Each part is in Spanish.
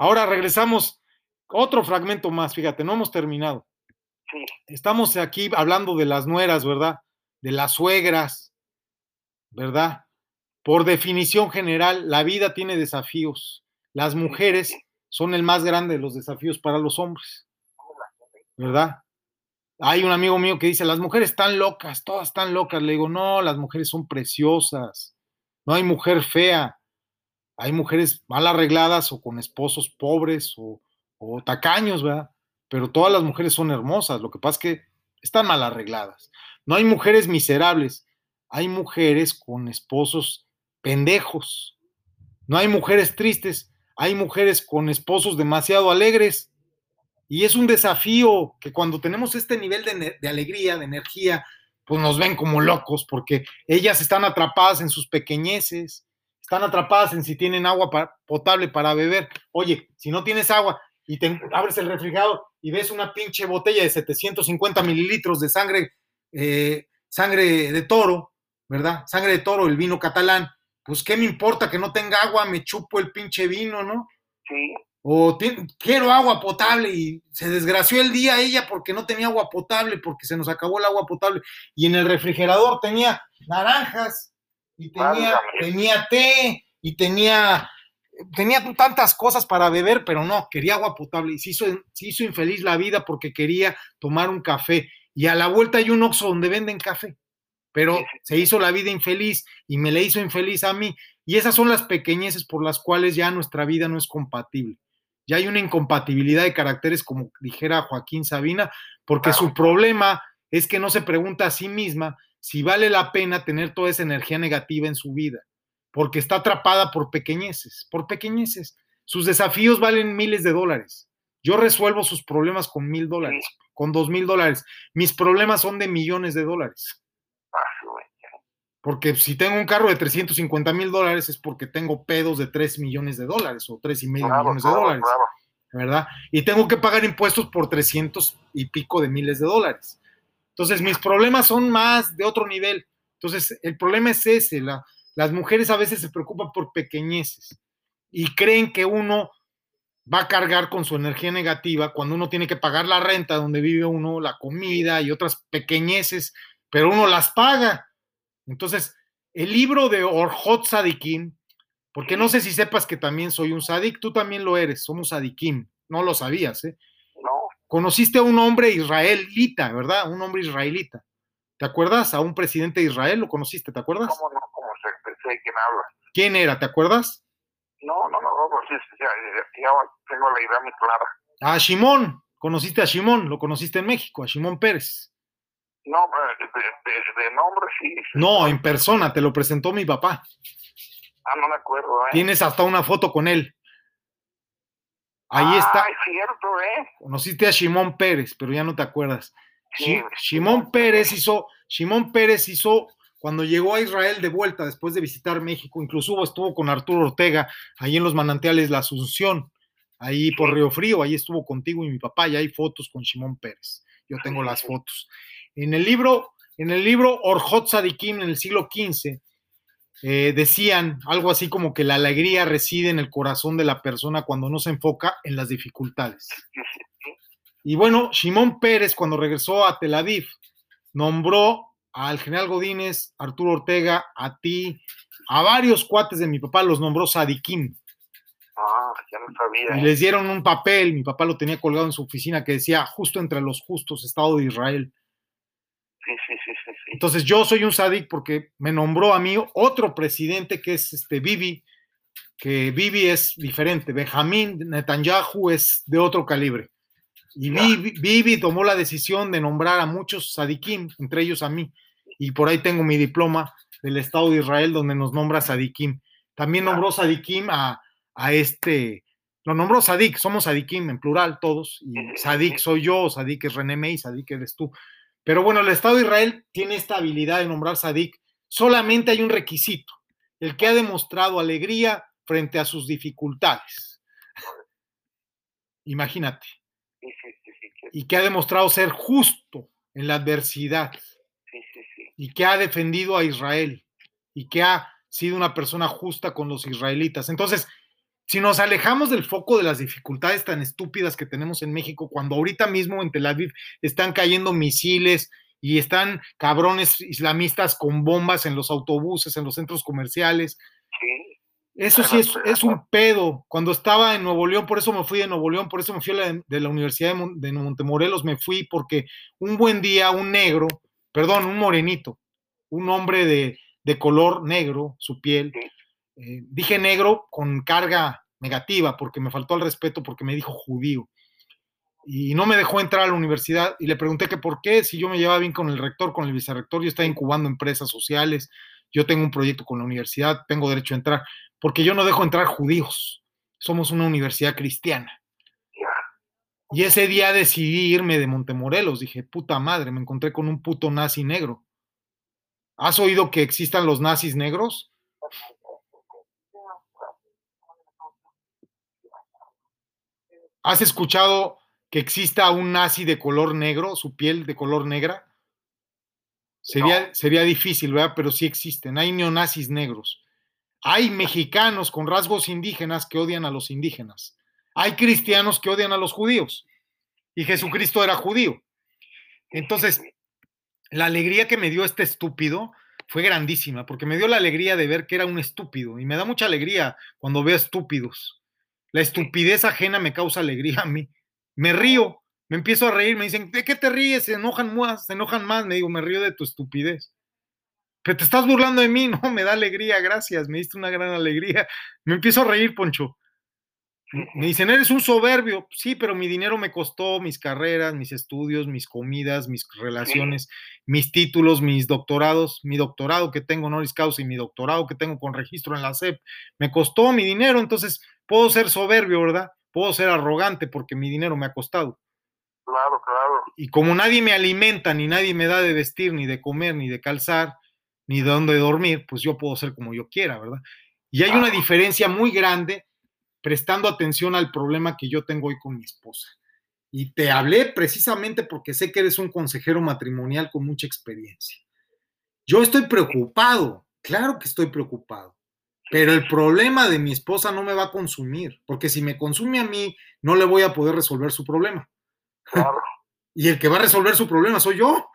Ahora regresamos, otro fragmento más, fíjate, no hemos terminado. Sí. Estamos aquí hablando de las nueras, ¿verdad? De las suegras, ¿verdad? Por definición general, la vida tiene desafíos. Las mujeres son el más grande de los desafíos para los hombres, ¿verdad? Hay un amigo mío que dice, las mujeres están locas, todas están locas. Le digo, no, las mujeres son preciosas. No hay mujer fea. Hay mujeres mal arregladas o con esposos pobres o, o tacaños, ¿verdad? Pero todas las mujeres son hermosas. Lo que pasa es que están mal arregladas. No hay mujeres miserables. Hay mujeres con esposos pendejos. No hay mujeres tristes. Hay mujeres con esposos demasiado alegres. Y es un desafío que cuando tenemos este nivel de, de, alegría, de energía, pues nos ven como locos porque ellas están atrapadas en sus pequeñeces, están atrapadas en si tienen agua para, potable para beber. Oye, si no tienes agua y te abres el refrigerador y ves una pinche botella de 750 mililitros de sangre, eh, sangre de toro, ¿verdad? Sangre de toro, el vino catalán, pues qué me importa que no tenga agua, me chupo el pinche vino, ¿no? Sí o quiero agua potable y se desgració el día ella porque no tenía agua potable, porque se nos acabó el agua potable y en el refrigerador tenía naranjas y tenía, tenía té y tenía, tenía tantas cosas para beber, pero no, quería agua potable y se hizo, se hizo infeliz la vida porque quería tomar un café. Y a la vuelta hay un Oxxo donde venden café, pero se hizo la vida infeliz y me le hizo infeliz a mí. Y esas son las pequeñeces por las cuales ya nuestra vida no es compatible. Ya hay una incompatibilidad de caracteres, como dijera Joaquín Sabina, porque su problema es que no se pregunta a sí misma si vale la pena tener toda esa energía negativa en su vida, porque está atrapada por pequeñeces, por pequeñeces. Sus desafíos valen miles de dólares. Yo resuelvo sus problemas con mil dólares, con dos mil dólares. Mis problemas son de millones de dólares. Porque si tengo un carro de 350 mil dólares es porque tengo pedos de 3 millones de dólares o 3 y medio millones de dólares. ¿Verdad? Y tengo que pagar impuestos por 300 y pico de miles de dólares. Entonces, mis problemas son más de otro nivel. Entonces, el problema es ese. La, las mujeres a veces se preocupan por pequeñeces y creen que uno va a cargar con su energía negativa cuando uno tiene que pagar la renta donde vive uno, la comida y otras pequeñeces, pero uno las paga entonces, el libro de Orhot Sadikim, porque no sé si sepas que también soy un sadik, tú también lo eres, somos sadikim, no lo sabías, ¿eh? No. Conociste a un hombre israelita, ¿verdad? Un hombre israelita. ¿Te acuerdas? A un presidente de Israel, ¿lo conociste? ¿Te acuerdas? ¿Cómo no? ¿Cómo sé, sé quién habla? ¿Quién era? ¿Te acuerdas? No, no, no, no, sí, ya, ya, tengo la idea muy clara. A Shimón, conociste a Shimón, lo conociste en México, a Shimón Pérez. No, de, de, de, nombre sí. No, en persona, te lo presentó mi papá. Ah, no me acuerdo, ¿eh? Tienes hasta una foto con él. Ahí ah, está. es cierto, ¿eh? Conociste a Shimón Pérez, pero ya no te acuerdas. Sí, Shimón Pérez hizo, Shimón Pérez hizo cuando llegó a Israel de vuelta después de visitar México, incluso estuvo con Arturo Ortega ahí en los manantiales La Asunción, ahí por Río Frío, ahí estuvo contigo y mi papá, y hay fotos con Shimón Pérez. Yo tengo las fotos. En el libro, en el libro Orhot Sadikim en el siglo XV, eh, decían algo así como que la alegría reside en el corazón de la persona cuando no se enfoca en las dificultades. Y bueno, Shimón Pérez, cuando regresó a Tel Aviv, nombró al general Godínez, Arturo Ortega, a ti, a varios cuates de mi papá, los nombró Sadikim. Ah, ya no sabía. Y les dieron un papel, mi papá lo tenía colgado en su oficina, que decía justo entre los justos, Estado de Israel. Sí, sí, sí, sí, sí. Entonces yo soy un sadik porque me nombró a mí otro presidente que es este Bibi, que Bibi es diferente, Benjamín Netanyahu es de otro calibre. Y Bibi, Bibi, tomó la decisión de nombrar a muchos sadikim, entre ellos a mí, y por ahí tengo mi diploma del Estado de Israel donde nos nombra sadikim. También nombró sadikim a, a este, lo nombró sadik, somos sadikim en plural todos, y sadik soy yo, sadik es René May, sadik eres tú. Pero bueno, el Estado de Israel tiene esta habilidad de nombrar Sadik. Solamente hay un requisito, el que ha demostrado alegría frente a sus dificultades. Imagínate. Y que ha demostrado ser justo en la adversidad. Y que ha defendido a Israel. Y que ha sido una persona justa con los israelitas. Entonces, si nos alejamos del foco de las dificultades tan estúpidas que tenemos en México, cuando ahorita mismo en Tel Aviv están cayendo misiles y están cabrones islamistas con bombas en los autobuses, en los centros comerciales. Sí. Eso sí es, es, un pedo. Cuando estaba en Nuevo León, por eso me fui de Nuevo León, por eso me fui la, de la Universidad de, de Montemorelos, me fui porque un buen día un negro, perdón, un morenito, un hombre de, de color negro, su piel, Sí. Eh, dije negro con carga negativa porque me faltó al respeto porque me dijo judío y no me dejó entrar a la universidad y le pregunté que por qué, si yo me llevaba bien con el rector, con el vicerrector, yo estaba incubando empresas sociales, yo tengo un proyecto con la universidad, tengo derecho a entrar, porque yo no dejo entrar judíos, somos una universidad cristiana. Y ese día decidí irme de Montemorelos, dije, puta madre, me encontré con un puto nazi negro. ¿Has oído que existan los nazis negros? ¿Has escuchado que exista un nazi de color negro, su piel de color negra? Sería, No. sería difícil, ¿verdad? Pero sí existen. Hay neonazis negros. Hay mexicanos con rasgos indígenas que odian a los indígenas. Hay cristianos que odian a los judíos. Y Jesucristo era judío. Entonces, la alegría que me dio este estúpido fue grandísima, porque me dio la alegría de ver que era un estúpido. Y me da mucha alegría cuando veo estúpidos. La estupidez ajena me causa alegría a mí. Me río, me empiezo a reír, me dicen, ¿de qué te ríes? Se enojan más, se enojan más. Me digo, me río de tu estupidez. Pero te estás burlando de mí, no, me da alegría, gracias, me diste una gran alegría. Me empiezo a reír, Poncho. Me dicen, eres un soberbio. Sí, pero mi dinero me costó mis carreras, mis estudios, mis comidas, mis relaciones, mis títulos, mis doctorados, mi doctorado que tengo honoris causa y mi doctorado que tengo con registro en la SEP. Me costó mi dinero, entonces puedo ser soberbio, ¿verdad? Puedo ser arrogante porque mi dinero me ha costado. Claro, claro. Y como nadie me alimenta, ni nadie me da de vestir, ni de comer, ni de calzar, ni de dónde dormir, pues yo puedo ser como yo quiera, ¿verdad? Y hay una diferencia muy grande prestando atención al problema que yo tengo hoy con mi esposa. Y te hablé precisamente porque sé que eres un consejero matrimonial con mucha experiencia. Yo estoy preocupado, claro que estoy preocupado, pero el problema de mi esposa no me va a consumir, porque si me consume a mí, no le voy a poder resolver su problema. Claro. Y el que va a resolver su problema soy yo.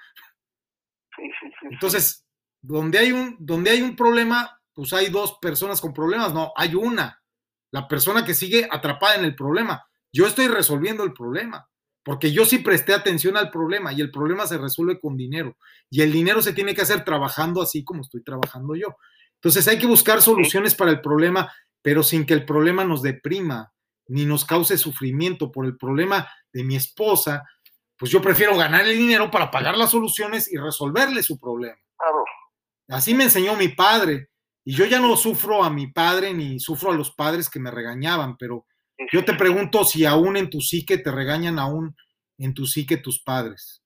Entonces, donde hay un, donde hay un problema, pues hay dos personas con problemas, no, hay una, la persona que sigue atrapada en el problema. Yo estoy resolviendo el problema, porque yo sí presté atención al problema y el problema se resuelve con dinero y el dinero se tiene que hacer trabajando así como estoy trabajando yo. Entonces hay que buscar soluciones para el problema, pero sin que el problema nos deprima ni nos cause sufrimiento por el problema de mi esposa, pues yo prefiero ganar el dinero para pagar las soluciones y resolverle su problema. Claro. Así me enseñó mi padre. Y yo ya no sufro a mi padre ni sufro a los padres que me regañaban, pero yo te pregunto si aún en tu psique te regañan aún en tu psique tus padres.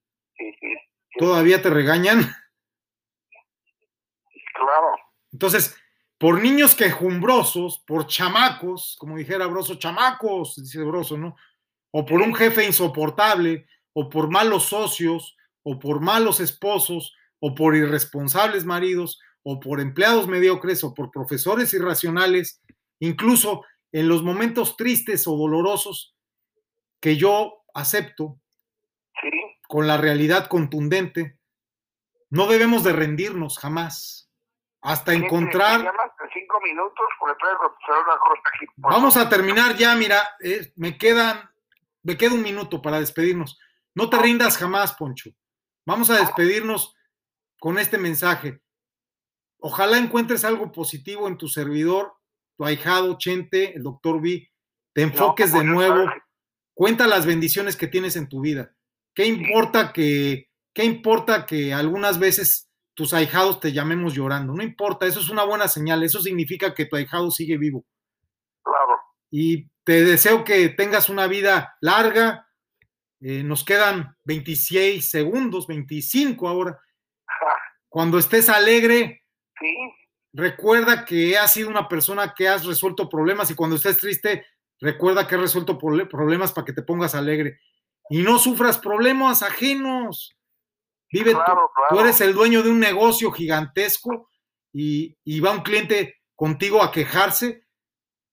¿Todavía te regañan? Entonces, por niños quejumbrosos, por chamacos, como dijera Broso, chamacos, dice Broso, ¿no? O por un jefe insoportable, o por malos socios, o por malos esposos, o por irresponsables maridos, o por empleados mediocres, o por profesores irracionales, incluso en los momentos tristes o dolorosos que yo acepto con la realidad contundente, no debemos de rendirnos jamás hasta encontrar cinco minutos Vamos a terminar ya, mira, eh, me quedan, me queda un minuto para despedirnos. No te rindas jamás, Poncho. Vamos a despedirnos con este mensaje. Ojalá encuentres algo positivo en tu servidor, tu ahijado Chente, el doctor B. Te enfoques No, de pues, nuevo, cuenta las bendiciones que tienes en tu vida. ¿Qué importa que, qué importa que algunas veces tus ahijados te llamemos llorando? No importa, eso es una buena señal, eso significa que tu ahijado sigue vivo Claro. y te deseo que tengas una vida larga. Eh, nos quedan 26 segundos, 25 ahora. Cuando estés alegre, Sí. recuerda que has sido una persona que has resuelto problemas y cuando estés triste, recuerda que has resuelto problemas para que te pongas alegre. Y no sufras problemas ajenos. Vive tú- Claro, tú, claro. eres el dueño de un negocio gigantesco y, y va un cliente contigo a quejarse,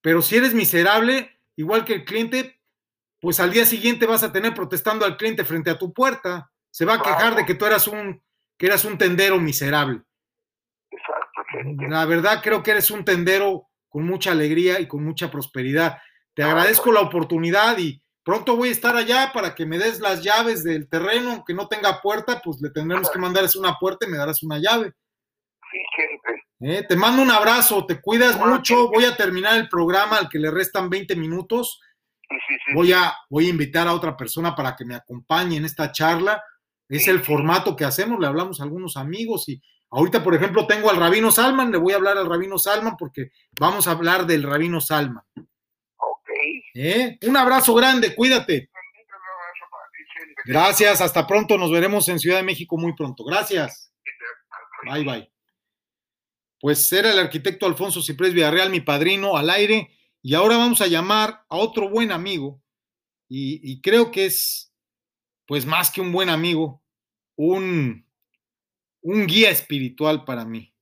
pero si eres miserable, igual que el cliente, pues al día siguiente vas a tener protestando al cliente frente a tu puerta. Se va a quejar de que tú eras un, que eras un tendero miserable. Exacto. La verdad creo que eres un tendero con mucha alegría y con mucha prosperidad. Te agradezco la oportunidad y pronto voy a estar allá para que me des las llaves del terreno, aunque no tenga puerta, pues le tendremos que mandar una puerta y me darás una llave. Sí, gente. ¿eh? Te mando un abrazo, te cuidas mucho. Voy a terminar el programa al que le restan 20 minutos. Sí, sí, sí. Voy a, voy a invitar a otra persona para que me acompañe en esta charla. Es el formato que hacemos, le hablamos a algunos amigos y ahorita, por ejemplo, tengo al Rabino Salman, le voy a hablar al Rabino Salman porque vamos a hablar del Rabino Salman. ¿Eh? Un abrazo grande, cuídate. Gracias, hasta pronto, nos veremos en Ciudad de México muy pronto. Gracias. Bye, bye. Pues era el arquitecto Alfonso Ciprés Villarreal, mi padrino, al aire. Y ahora vamos a llamar a otro buen amigo. Y, y creo que es, pues más que un buen amigo, un, un guía espiritual para mí.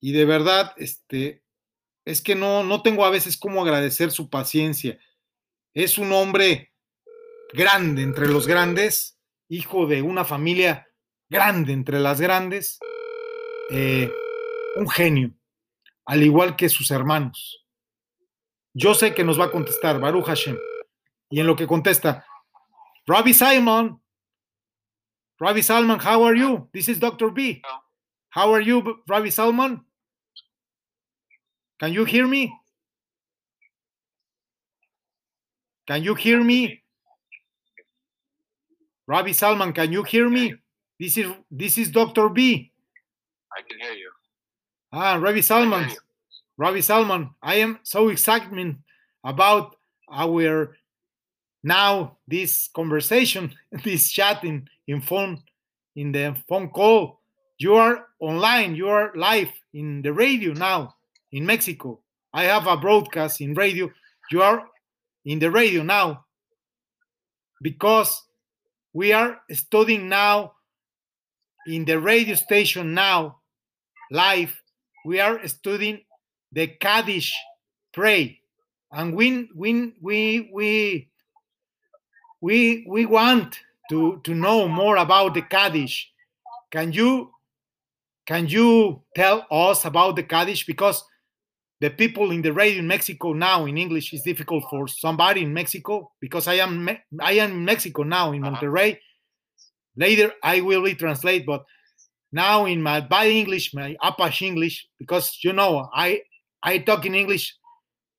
Y de verdad, este, es que no, no tengo a veces cómo agradecer su paciencia. Es un hombre grande entre los grandes, hijo de una familia grande entre las grandes, eh, un genio, al igual que sus hermanos. Yo sé que nos va a contestar Baruch Hashem. Y en lo que contesta, Rabbi Simon, Rabbi Salman, how are you? This is Dr. B. How are you, Rabbi Salman? Can you hear me? Can you hear me? Rabbi Salman, can you hear me? This is this is Dr. B. I can hear you. Ah, Rabbi Salman. Rabbi Salman, I am so excited about our now this conversation, this chatting in phone, in the phone call. You are online, you are live in the radio now in Mexico. I have a broadcast in radio. You are in the radio now because we are studying now in the radio station now live. We are studying the Kaddish pray, and we we we we we we want to to know more about the Kaddish. Can you can you tell us about the Kaddish because the people in the radio in Mexico now in English is difficult for somebody in Mexico because I am Me- I am in Mexico now in Uh-huh. Monterrey. Later I will be translate, but now in my by English, my Apache English, because you know I I talk in English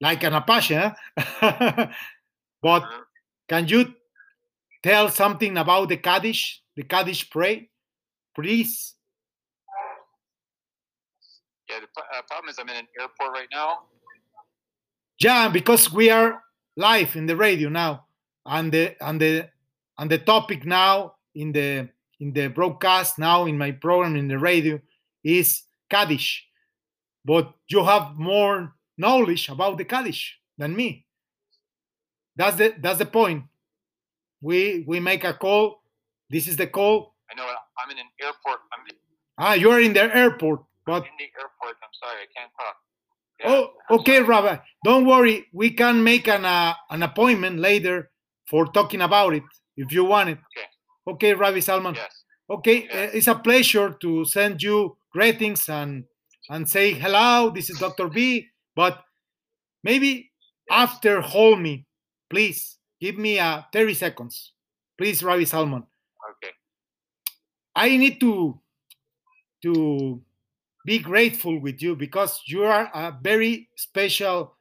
like an Apache, huh? but Mhm. can you tell something about the Kaddish, the Kaddish pray, please? Yeah, the uh, problem is I'm in an airport right now. Yeah, because we are live in the radio now, and the and the and the topic now in the in the broadcast now in my program in the radio is Kaddish, but you have more knowledge about the Kaddish than me. That's the that's the point. We we make a call. This is the call. I know I'm in an airport. I'm Ah, you are in the airport, but in the airport. I'm sorry, I can't talk. Oh, I'm okay. Rabbi. Don't worry. We can make an uh, an appointment later for talking about it if you want it. Okay. Okay, Rabbi Salman. Yes. Okay, Yeah. uh, it's a pleasure to send you greetings and and say hello. This is Dr. B. But maybe after hold me, please give me uh, 30 seconds, please, Rabbi Salman. Okay. I need to to be grateful with you because you are a very special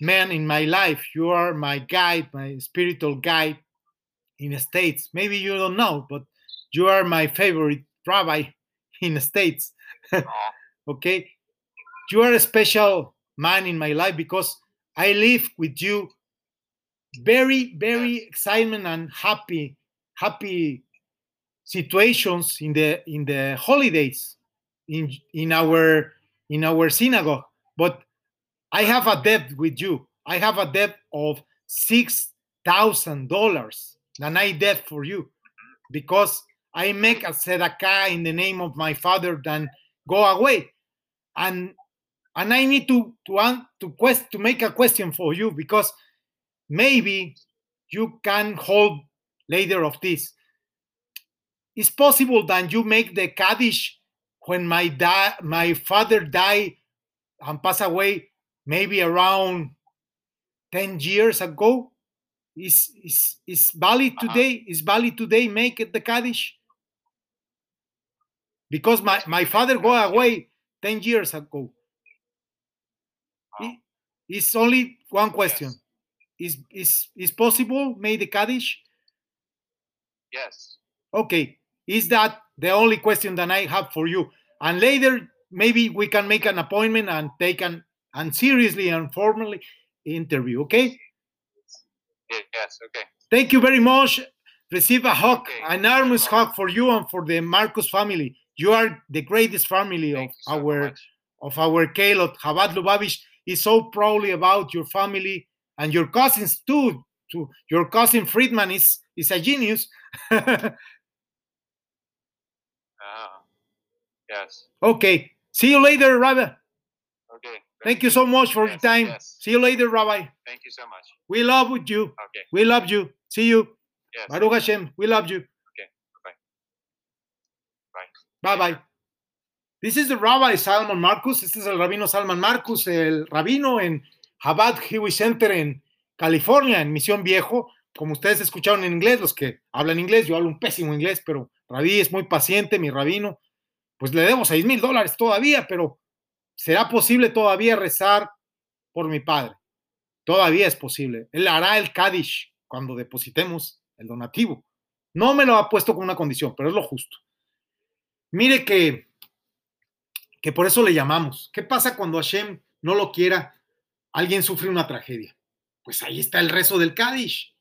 man in my life. You are my guide, my spiritual guide in the States. Maybe you don't know, but you are my favorite rabbi in the States. Okay? You are a special man in my life because I live with you very, very excitement and happy, happy situations in the in the holidays in in our in our synagogue. But i have a debt with you. I have a debt of six thousand dollars and i debt for you because i make a tzedakah in the name of my father then go away. And and I need to to to quest to make a question for you because maybe you can hold later of this. It's possible that you make the Kaddish when my da- my father died and passed away, maybe around 10 years ago. Is is is valid Uh-huh. today? Is valid today make it the Kaddish? Because my, my father go away 10 years ago. It's only one question. Yes. Is is is possible make the Kaddish? Yes. Okay. Is that the only question that I have for you? And later, maybe we can make an appointment and take an and seriously and formally interview. Okay. Yes. Okay. Thank you very much. Receive a hug, Okay, an enormous hug for you and for the Marcus family. You are the greatest family Thank of so our of our Kalot. Chabad Lubavitch is so proudly about your family and your cousins too. To your cousin Friedman is is a genius. yes. okay. See you later, Rabbi. Okay. Thank you so much for your time. yes. See you later, Rabbi. Thank you so much. We love you. Okay. We love you. See you. Yes. Baruch Hashem. We love you. Bye. Bye bye. This is the Rabbi Salman Marcus. Este es el rabino Salman Marcus, el rabino en Chabad Jewish Center en California, en Misión Viejo. Como ustedes escucharon en inglés, los que hablan inglés, yo hablo un pésimo inglés, pero Rabí es muy paciente, mi rabino. Pues le debo seis mil dólares todavía, pero será posible todavía rezar por mi padre. Todavía es posible. Él hará el Kaddish cuando depositemos el donativo. No me lo ha puesto con una condición, pero es lo justo. Mire que, que por eso le llamamos. ¿Qué pasa cuando Hashem no lo quiera? Alguien sufre una tragedia. Pues ahí está el rezo del Kaddish,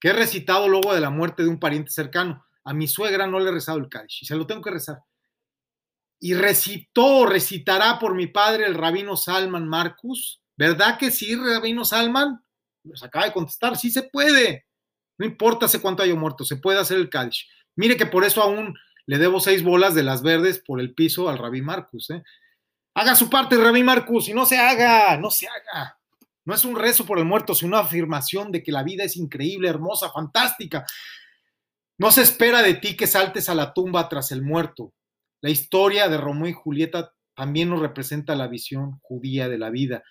que he recitado luego de la muerte de un pariente cercano. A mi suegra no le he rezado el Kaddish y se lo tengo que rezar. Y recitó, recitará por mi padre el rabino Salman Marcus. ¿Verdad que sí, rabino Salman? Nos acaba de contestar, sí se puede. No importa hace cuánto haya muerto, se puede hacer el Kaddish. Mire que por eso aún le debo seis bolas de las verdes por el piso al Rabí Marcus. ¿eh? Haga su parte, Rabí Marcus, y no se haga, no se haga. No es un rezo por el muerto, sino una afirmación de que la vida es increíble, hermosa, fantástica. No se espera de ti que saltes a la tumba tras el muerto. La historia de Romeo y Julieta también nos representa la visión judía de la vida.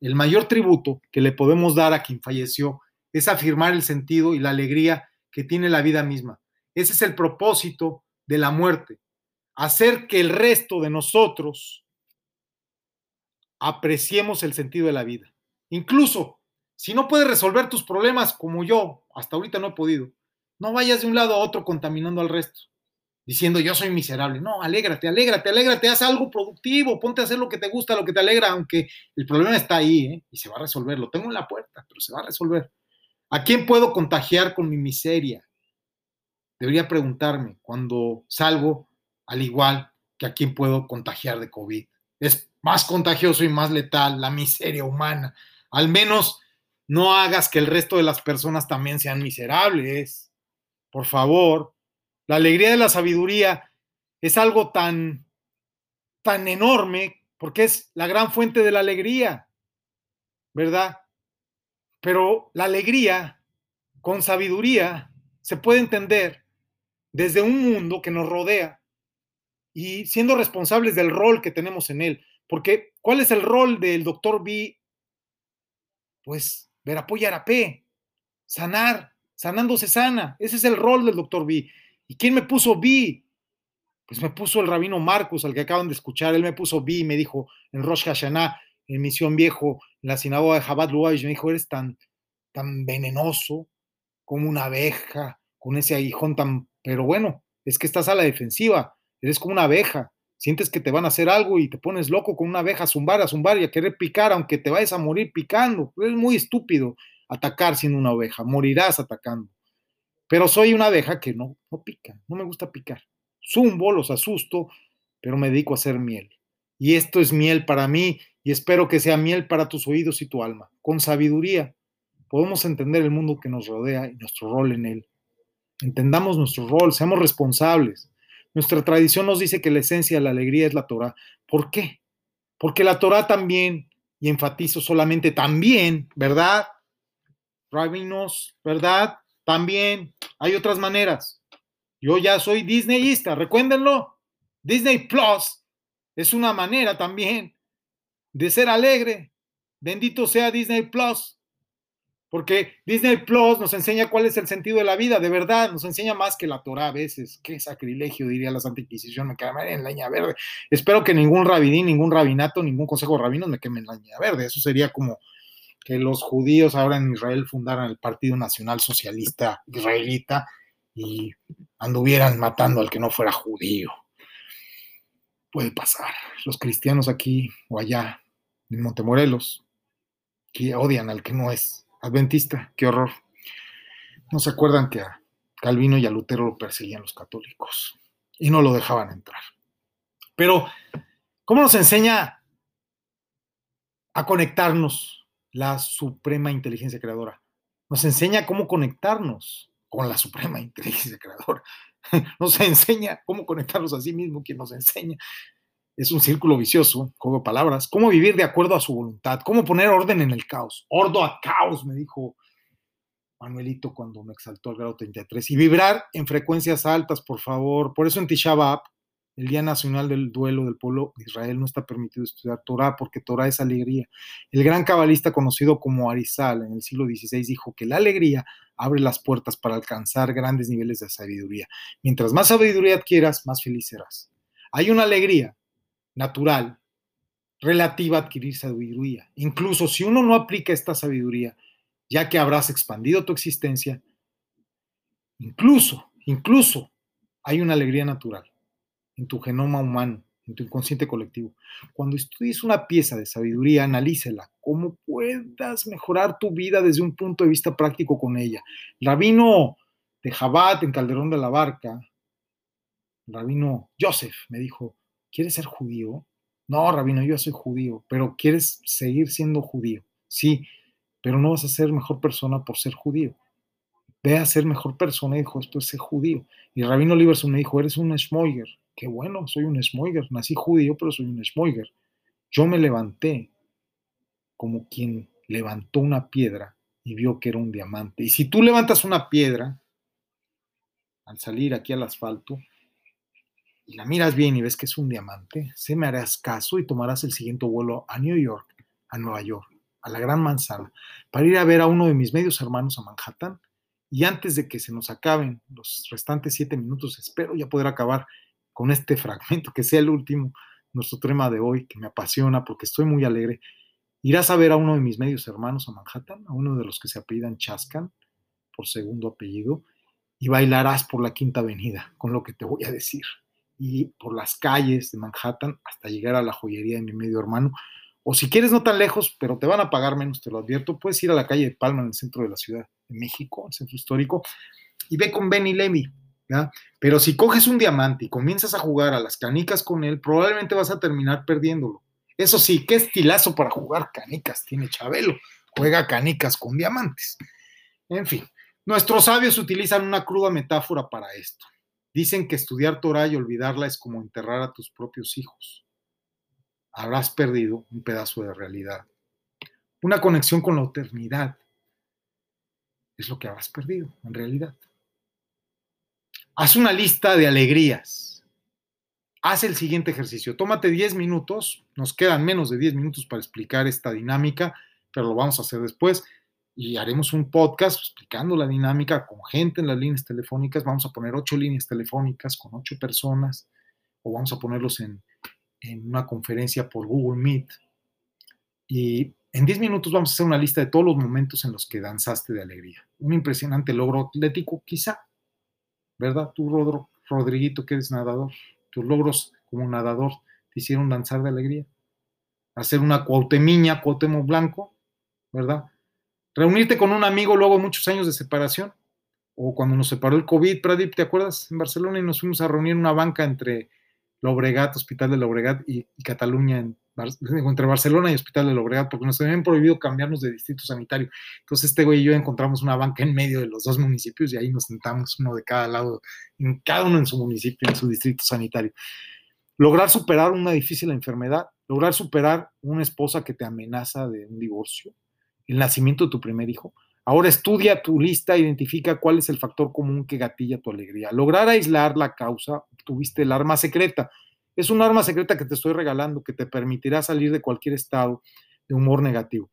El mayor tributo que le podemos dar a quien falleció es afirmar el sentido y la alegría que tiene la vida misma. Ese es el propósito de la muerte, hacer que el resto de nosotros apreciemos el sentido de la vida. Incluso, si no puedes resolver tus problemas como yo, hasta ahorita no he podido, no vayas de un lado a otro contaminando al resto, diciendo yo soy miserable. No, alégrate, alégrate, alégrate, haz algo productivo, ponte a hacer lo que te gusta, lo que te alegra, aunque el problema está ahí ¿eh? y se va a resolver. Lo tengo en la puerta, pero se va a resolver. ¿A quién puedo contagiar con mi miseria? Debería preguntarme cuando salgo, al igual que a quién puedo contagiar de COVID. Es más contagioso y más letal la miseria humana. Al menos no hagas que el resto de las personas también sean miserables. Por favor, la alegría de la sabiduría es algo tan, tan enorme porque es la gran fuente de la alegría, ¿verdad? Pero la alegría con sabiduría se puede entender desde un mundo que nos rodea y siendo responsables del rol que tenemos en él. Porque, ¿cuál es el rol del doctor B? Pues, ver apoyar a P, sanar, sanando se sana. Ese es el rol del doctor B. ¿Y quién me puso B? Pues me puso el rabino Marcos, al que acaban de escuchar. Él me puso B y me dijo en Rosh Hashanah, en Misión Viejo, en la sinagoga de Chabad Lubavitch, me dijo, eres tan, tan venenoso como una abeja, con ese aguijón tan... Pero bueno, es que estás a la defensiva, eres como una abeja, sientes que te van a hacer algo y te pones loco con una abeja a zumbar, a zumbar y a querer picar, aunque te vayas a morir picando. Es muy estúpido atacar siendo una abeja, morirás atacando. Pero soy una abeja que no, no pica, no me gusta picar. Zumbo, los asusto, pero me dedico a hacer miel. Y esto es miel para mí y espero que sea miel para tus oídos y tu alma. Con sabiduría podemos entender el mundo que nos rodea y nuestro rol en él. Entendamos nuestro rol, seamos responsables. Nuestra tradición nos dice que la esencia de la alegría es la Torah. ¿Por qué? Porque la Torah también, y enfatizo solamente también, ¿verdad? Rabinos, ¿verdad? También hay otras maneras. Yo ya soy Disneyista, recuérdenlo. Disney Plus es una manera también de ser alegre. Bendito sea Disney Plus. Porque Disney Plus nos enseña cuál es el sentido de la vida, de verdad, nos enseña más que la Torah a veces. Qué sacrilegio, diría la Santa Inquisición, me quemaré en leña verde. Espero que ningún rabidín, ningún rabinato, ningún consejo de rabinos me queme en leña verde. Eso sería como que los judíos ahora en Israel fundaran el Partido Nacional Socialista Israelita y anduvieran matando al que no fuera judío. Puede pasar. Los cristianos aquí o allá, en Montemorelos, que odian al que no es adventista, qué horror. No se acuerdan que a Calvino y a Lutero lo perseguían los católicos y no lo dejaban entrar. Pero, ¿cómo nos enseña a conectarnos la suprema inteligencia creadora? Nos enseña cómo conectarnos con la suprema inteligencia creadora. Nos enseña cómo conectarnos a sí mismo, quien nos enseña. Es un círculo vicioso, juego de palabras. Cómo vivir de acuerdo a su voluntad, cómo poner orden en el caos. Ordo a caos, me dijo Manuelito cuando me exaltó al grado 33. Y vibrar en frecuencias altas, por favor. Por eso en Tisha B'Av, el Día Nacional del Duelo del Pueblo de Israel, no está permitido estudiar Torah porque Torah es alegría. El gran cabalista conocido como Arizal en el siglo XVI dijo que la alegría abre las puertas para alcanzar grandes niveles de sabiduría. Mientras más sabiduría adquieras, más feliz serás. Hay una alegría natural relativa a adquirir sabiduría. Incluso si uno no aplica esta sabiduría, ya que habrás expandido tu existencia, incluso, incluso hay una alegría natural en tu genoma humano, en tu inconsciente colectivo. Cuando estudies una pieza de sabiduría, analícela, cómo puedas mejorar tu vida desde un punto de vista práctico con ella. El rabino de Jabat en Calderón de la Barca, rabino Joseph, me dijo, ¿quieres ser judío? No, rabino, yo soy judío, pero ¿quieres seguir siendo judío? Sí, pero no vas a ser mejor persona por ser judío. Ve a ser mejor persona y dijo, es ser judío. Y rabino Liberson me dijo, eres un Schmoiger qué bueno, soy un Smoiger, nací judío, pero soy un Smoiger. Yo me levanté como quien levantó una piedra y vio que era un diamante. Y si tú levantas una piedra al salir aquí al asfalto y la miras bien y ves que es un diamante, se me harás caso y tomarás el siguiente vuelo a New York, a Nueva York, a la Gran Manzana, para ir a ver a uno de mis medios hermanos a Manhattan. Y antes de que se nos acaben los restantes siete minutos, espero ya poder acabar con este fragmento, que sea el último, nuestro tema de hoy, que me apasiona porque estoy muy alegre. Irás a ver a uno de mis medios hermanos a Manhattan, a uno de los que se apellidan Chascan, por segundo apellido, y bailarás por la Quinta Avenida, con lo que te voy a decir, y por las calles de Manhattan hasta llegar a la joyería de mi medio hermano. O si quieres no tan lejos, pero te van a pagar menos, te lo advierto, puedes ir a la calle de Palma en el centro de la Ciudad de México, el centro histórico, y ve con Benny Levy, pero si coges un diamante y comienzas a jugar a las canicas con él, probablemente vas a terminar perdiéndolo. Eso sí, qué estilazo para jugar canicas tiene Chabelo. Juega canicas con diamantes. En fin, nuestros sabios utilizan una cruda metáfora para esto. Dicen que estudiar Torah y olvidarla es como enterrar a tus propios hijos. Habrás perdido un pedazo de realidad. Una conexión con la eternidad es lo que habrás perdido en realidad. Haz una lista de alegrías. Haz el siguiente ejercicio. Tómate 10 minutos. Nos quedan menos de 10 minutos para explicar esta dinámica, pero lo vamos a hacer después. Y haremos un podcast explicando la dinámica con gente en las líneas telefónicas. Vamos a poner ocho líneas telefónicas con ocho personas o vamos a ponerlos en, en una conferencia por Google Meet. Y en 10 minutos vamos a hacer una lista de todos los momentos en los que danzaste de alegría. Un impresionante logro atlético, quizá, ¿verdad? Tú, Rodriguito, que eres nadador, tus logros como nadador te hicieron danzar de alegría. Hacer una cuautemiña, cuautemo blanco, ¿verdad? Reunirte con un amigo luego de muchos años de separación, o cuando nos separó el COVID, Pradip, ¿te acuerdas? En Barcelona y nos fuimos a reunir en una banca entre Lobregat, Hospital de Lobregat y, y Cataluña en, entre Barcelona y Hospital de Llobregat, porque nos habían prohibido cambiarnos de distrito sanitario. Entonces este güey y yo encontramos una banca en medio de los dos municipios y ahí nos sentamos uno de cada lado, en cada uno en su municipio, en su distrito sanitario. Lograr superar una difícil enfermedad, lograr superar una esposa que te amenaza de un divorcio, el nacimiento de tu primer hijo. Ahora estudia tu lista, identifica cuál es el factor común que gatilla tu alegría. Lograr aislar la causa, tuviste el arma secreta. Es un arma secreta que te estoy regalando que te permitirá salir de cualquier estado de humor negativo.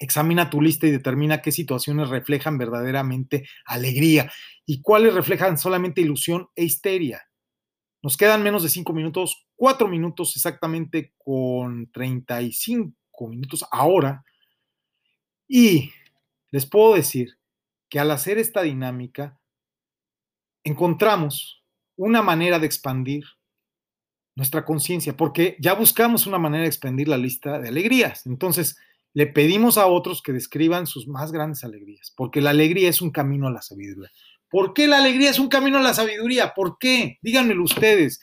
Examina tu lista y determina qué situaciones reflejan verdaderamente alegría y cuáles reflejan solamente ilusión e histeria. Nos quedan menos de cinco minutos, cuatro minutos exactamente con 35 minutos ahora. Y les puedo decir que al hacer esta dinámica, encontramos una manera de expandir nuestra conciencia, porque ya buscamos una manera de expandir la lista de alegrías. Entonces, le pedimos a otros que describan sus más grandes alegrías, porque la alegría es un camino a la sabiduría. ¿Por qué la alegría es un camino a la sabiduría? ¿Por qué? Díganmelo ustedes.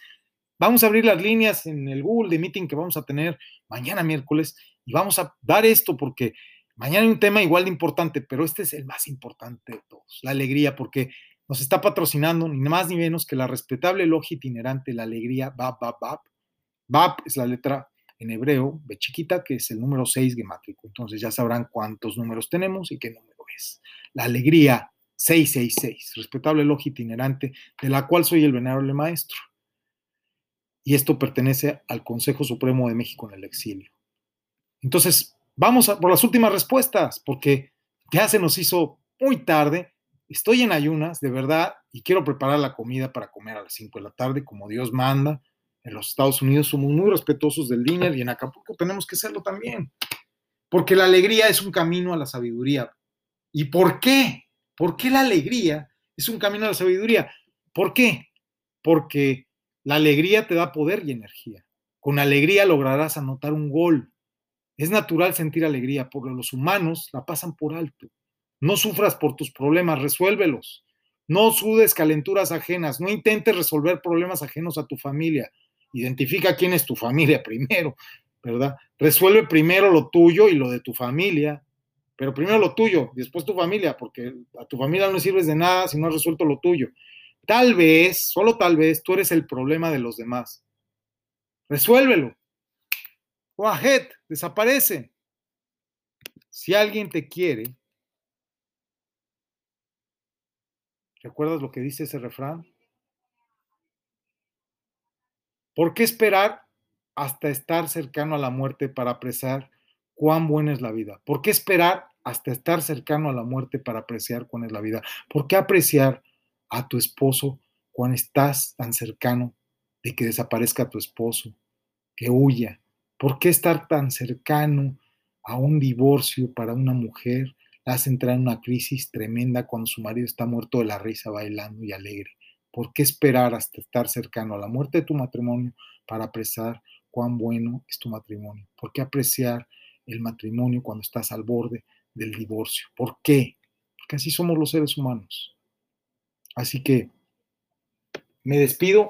Vamos a abrir las líneas en el Google de Meeting que vamos a tener mañana miércoles y vamos a dar esto porque mañana hay un tema igual de importante, pero este es el más importante de todos, la alegría, porque nos está patrocinando ni más ni menos que la respetable logia itinerante, la alegría, Bab, Bab, Bab. Bab es la letra en hebreo, B chiquita, que es el número 6 gemátrico. Entonces ya sabrán cuántos números tenemos y qué número es. La alegría 666, respetable logia itinerante, de la cual soy el venerable maestro. Y esto pertenece al Consejo Supremo de México en el exilio. Entonces, vamos a por las últimas respuestas, porque ya se nos hizo muy tarde estoy en ayunas, de verdad, y quiero preparar la comida para comer a las 5 de la tarde, como Dios manda. En los Estados Unidos somos muy respetuosos del dinero y en Acapulco tenemos que serlo también. Porque la alegría es un camino a la sabiduría. ¿Y por qué? ¿Por qué la alegría es un camino a la sabiduría? ¿Por qué? Porque la alegría te da poder y energía. Con alegría lograrás anotar un gol. Es natural sentir alegría, porque los humanos la pasan por alto. No sufras por tus problemas, resuélvelos. No sudes calenturas ajenas, no intentes resolver problemas ajenos a tu familia. Identifica quién es tu familia primero, ¿verdad? Resuelve primero lo tuyo y lo de tu familia, pero primero lo tuyo, después tu familia, porque a tu familia no sirves de nada si no has resuelto lo tuyo. Tal vez, solo tal vez, tú eres el problema de los demás. Resuélvelo. Wahed, desaparece. Si alguien te quiere, ¿Recuerdas lo que dice ese refrán? ¿Por qué esperar hasta estar cercano a la muerte para apreciar cuán buena es la vida? ¿Por qué esperar hasta estar cercano a la muerte para apreciar cuán es la vida? ¿Por qué apreciar a tu esposo cuando estás tan cercano de que desaparezca tu esposo, que huya? ¿Por qué estar tan cercano a un divorcio para una mujer hace entrar en una crisis tremenda cuando su marido está muerto de la risa bailando y alegre. ¿Por qué esperar hasta estar cercano a la muerte de tu matrimonio para apreciar cuán bueno es tu matrimonio? ¿Por qué apreciar el matrimonio cuando estás al borde del divorcio? ¿Por qué? Porque así somos los seres humanos. Así que me despido.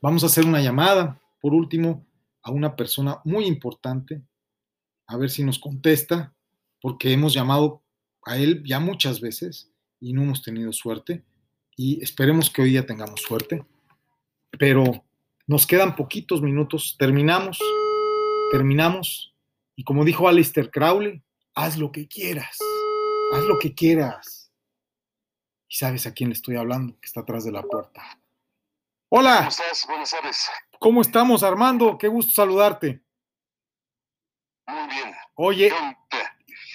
Vamos a hacer una llamada, por último, a una persona muy importante, a ver si nos contesta porque hemos llamado a él ya muchas veces y no hemos tenido suerte y esperemos que hoy día tengamos suerte, pero nos quedan poquitos minutos, terminamos, terminamos y como dijo Alistair Crowley, haz lo que quieras, haz lo que quieras. Y sabes a quién le estoy hablando, que está atrás de la puerta. Hola. ¿Cómo estás? Buenas tardes. ¿Cómo estamos, Armando? Qué gusto saludarte. Muy bien. Oye,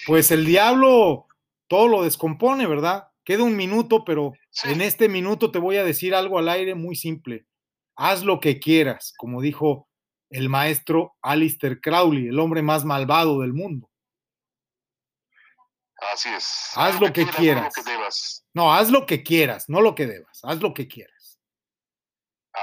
pues el diablo todo lo descompone, ¿verdad? Queda un minuto, pero Sí. en este minuto te voy a decir algo al aire muy simple. Haz lo que quieras, como dijo el maestro Alistair Crowley, el hombre más malvado del mundo. Así es. Haz lo que quieras. Lo que debas. No, haz lo que quieras, no lo que debas, haz lo que quieras.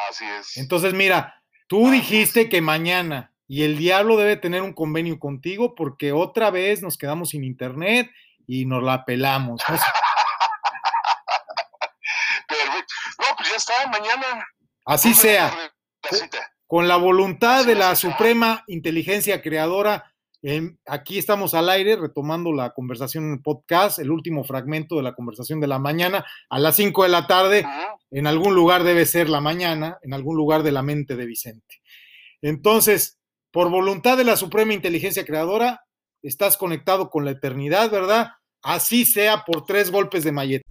Así es. Entonces, mira, tú dijiste que mañana y el diablo debe tener un convenio contigo porque otra vez nos quedamos sin internet y nos la pelamos. ¿no? Perfecto. No, pues ya está, mañana. Así sea. La con la voluntad de la suprema inteligencia creadora. Aquí estamos al aire retomando la conversación en el podcast, el último fragmento de la conversación de la mañana a las 5 de la tarde. Ujú. En algún lugar debe ser la mañana, en algún lugar de la mente de Vicente. Entonces, por voluntad de la Suprema Inteligencia Creadora, estás conectado con la eternidad, ¿verdad? Así sea por tres golpes de malleta.